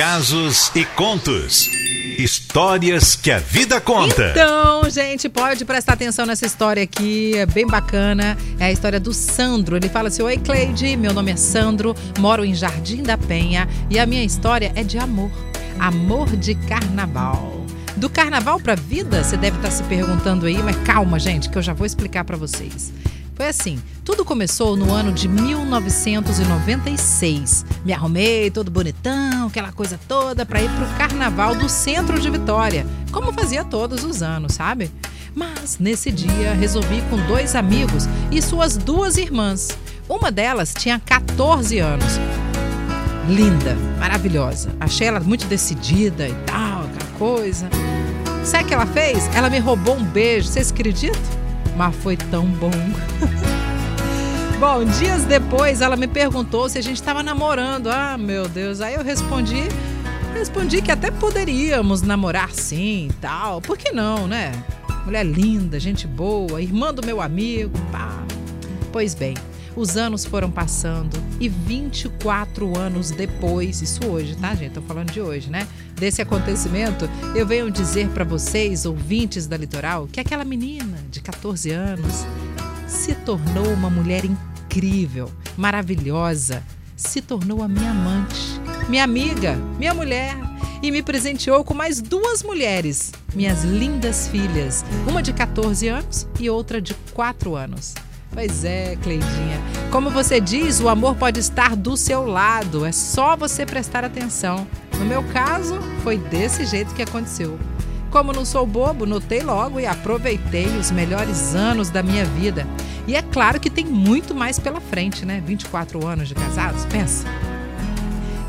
casos e contos. Histórias que a vida conta. Então, gente, pode prestar atenção nessa história aqui, é bem bacana. É a história do Sandro. Ele fala assim: Oi, Cleide, meu nome é Sandro, moro em Jardim da Penha e a minha história é de amor. Amor de carnaval. Do carnaval para vida, você deve estar se perguntando aí, mas calma, gente, que eu já vou explicar para vocês. Foi assim, tudo começou no ano de 1996. Me arrumei todo bonitão, aquela coisa toda para ir pro carnaval do centro de Vitória, como fazia todos os anos, sabe? Mas nesse dia resolvi com dois amigos e suas duas irmãs. Uma delas tinha 14 anos. Linda, maravilhosa. Achei ela muito decidida e tal, aquela coisa. Sabe o que ela fez? Ela me roubou um beijo, vocês acreditam? Mas foi tão bom. bom, dias depois ela me perguntou se a gente estava namorando. Ah, meu Deus. Aí eu respondi, respondi que até poderíamos namorar sim e tal. Por que não, né? Mulher linda, gente boa, irmã do meu amigo, pá. Pois bem, os anos foram passando e 24 anos depois, isso hoje, tá, gente? Tô falando de hoje, né? Desse acontecimento, eu venho dizer para vocês, ouvintes da Litoral, que aquela menina de 14 anos se tornou uma mulher incrível, maravilhosa, se tornou a minha amante, minha amiga, minha mulher e me presenteou com mais duas mulheres, minhas lindas filhas, uma de 14 anos e outra de 4 anos. Pois é, Cleidinha. Como você diz, o amor pode estar do seu lado, é só você prestar atenção. No meu caso, foi desse jeito que aconteceu. Como não sou bobo, notei logo e aproveitei os melhores anos da minha vida. E é claro que tem muito mais pela frente, né? 24 anos de casados, pensa.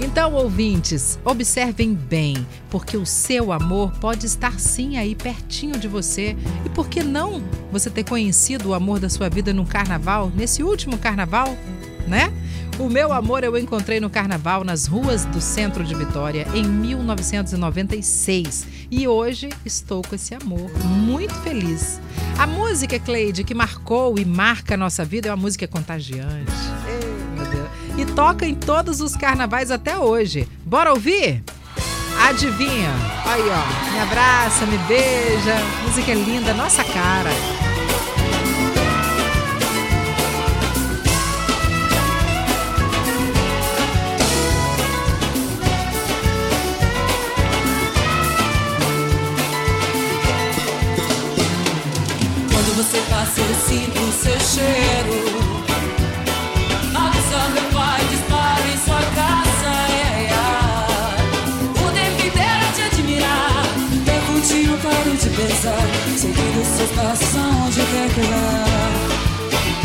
Então, ouvintes, observem bem, porque o seu amor pode estar sim aí pertinho de você. E por que não você ter conhecido o amor da sua vida no carnaval, nesse último carnaval, né? O meu amor eu encontrei no carnaval nas ruas do centro de Vitória em 1996 e hoje estou com esse amor, muito feliz. A música, Cleide, que marcou e marca a nossa vida é uma música contagiante. Meu Deus. E toca em todos os carnavais até hoje. Bora ouvir? Adivinha? Aí, ó. Me abraça, me beija. Música linda, nossa cara. Sinto o seu cheiro. Avisa meu pai, dispara em sua casa. É, é. O tempo inteiro a te admirar. Eu contigo paro de pensar. Seguindo seus passos aonde quer que vá.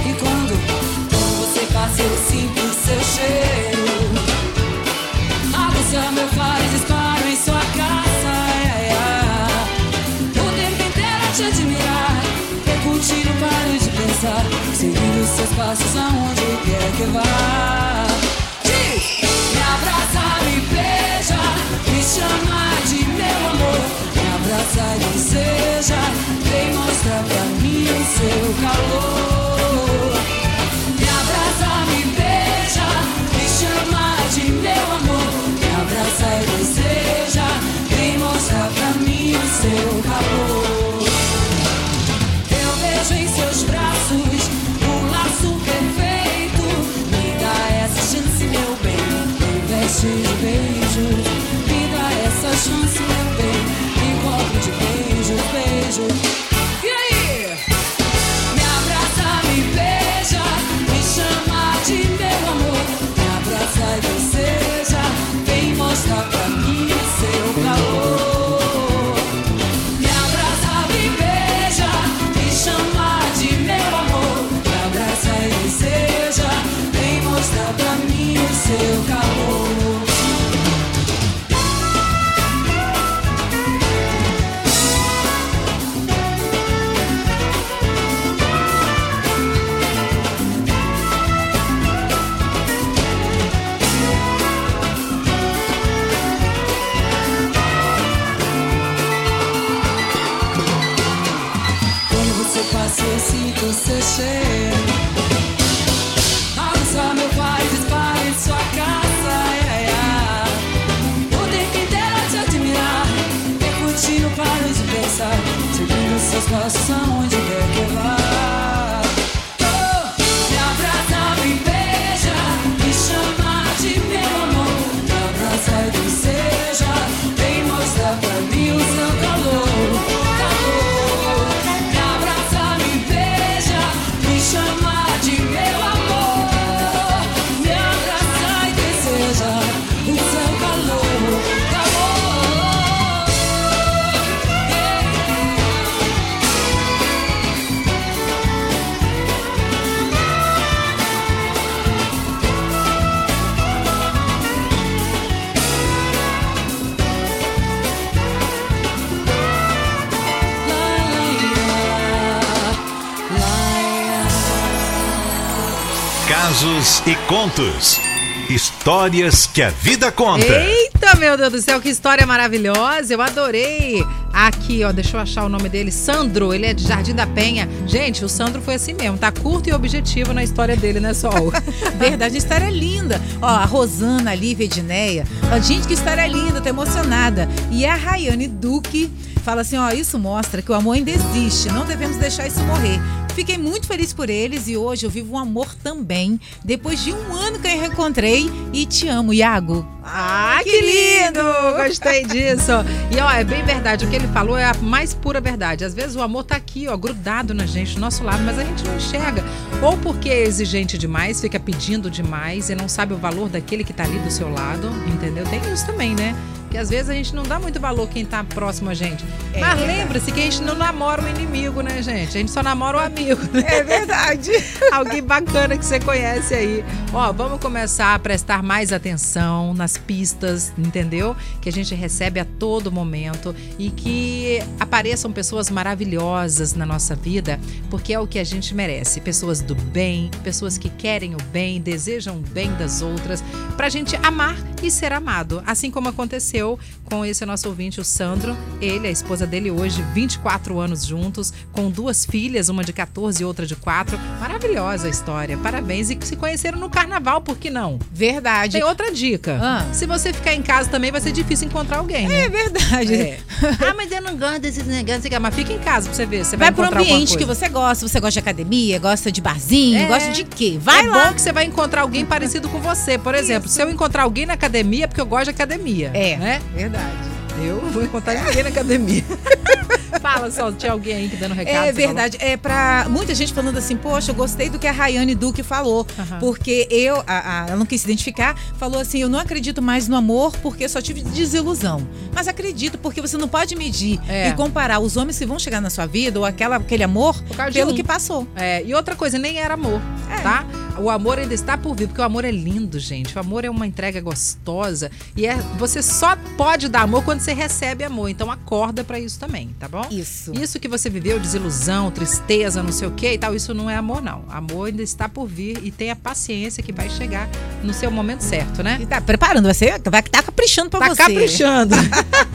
E quando, quando você passa, eu sinto seus passos aonde quer que vá. você cheira. Balança meu pai, dispara sua casa. É, é. O tempo a te admirar, percutindo para de pensar, seguindo seus passos. Causos e contos. Histórias que a vida conta. Eita, meu Deus do céu, que história maravilhosa. Eu adorei. Aqui, ó, deixa eu achar o nome dele. Sandro, ele é de Jardim da Penha. Gente, o Sandro foi assim mesmo, tá curto e objetivo na história dele, né, Sol? Verdade, a história é linda. Ó, a Rosana, a Lívia Edneia. Ó, gente, que história linda, tô emocionada. E a Rayane Duque fala assim: ó, isso mostra que o amor ainda existe, não devemos deixar isso morrer. Fiquei muito feliz por eles e hoje eu vivo um amor também. Depois de um ano que eu reencontrei e te amo, Iago. Ah, que lindo! Gostei disso. E ó, é bem verdade. O que ele falou é a mais pura verdade. Às vezes o amor tá aqui, ó, grudado na gente, do nosso lado, mas a gente não enxerga. Ou porque é exigente demais, fica pedindo demais e não sabe o valor daquele que tá ali do seu lado, entendeu? Tem isso também, né? Que às vezes a gente não dá muito valor quem tá próximo a gente. É Mas lembra-se que a gente não namora o inimigo, né, gente? A gente só namora o amigo. né? É verdade. Alguém bacana que você conhece aí. Ó, vamos começar a prestar mais atenção nas pistas, entendeu? Que a gente recebe a todo momento e que apareçam pessoas maravilhosas na nossa vida, porque é o que a gente merece. Pessoas do bem, pessoas que querem o bem, desejam o bem das outras, pra gente amar e ser amado. Assim como aconteceu com esse nosso ouvinte, o Sandro. Ele, a esposa dele hoje, 24 anos juntos, com duas filhas, uma de 14 e outra de 4. Maravilhosa a história. Parabéns. E que se conheceram no carnaval, por que não? Verdade. Tem outra dica. Ah. Se você ficar em casa também, vai ser difícil encontrar alguém, né? É verdade. É. ah, mas eu não gosto desses negócios. Mas fica em casa pra você ver. Você vai, Vai pro ambiente que você gosta. Você gosta de academia, gosta de barzinho, É. gosta de quê? Vai é lá. bom que você vai encontrar alguém parecido com você. Por exemplo, se eu encontrar alguém na academia, é porque eu gosto de academia. É. Né? Verdade. Eu não vou encontrar ninguém na academia. Fala só, tinha alguém aí que dando recado. É verdade. É pra muita gente falando assim, poxa, eu gostei do que a Rayane Duque falou. Porque eu, a, a- ela não quis se identificar, falou assim: eu não acredito mais no amor porque eu só tive desilusão. Mas acredito, porque você não pode medir É. e comparar os homens que vão chegar na sua vida ou aquela, aquele amor pelo um. que passou. É, e outra coisa, nem era amor, É. tá? O amor ainda está por vir, porque o amor é lindo, gente. O amor é uma entrega gostosa e é você só pode dar amor quando você recebe amor. Então acorda pra isso também, tá bom? Isso. Isso que você viveu, desilusão, tristeza, não sei o que e tal, isso não é amor, não. Amor ainda está por vir e tenha paciência que vai chegar no seu momento certo, né? E tá preparando, você vai estar caprichando pra Tá você. caprichando.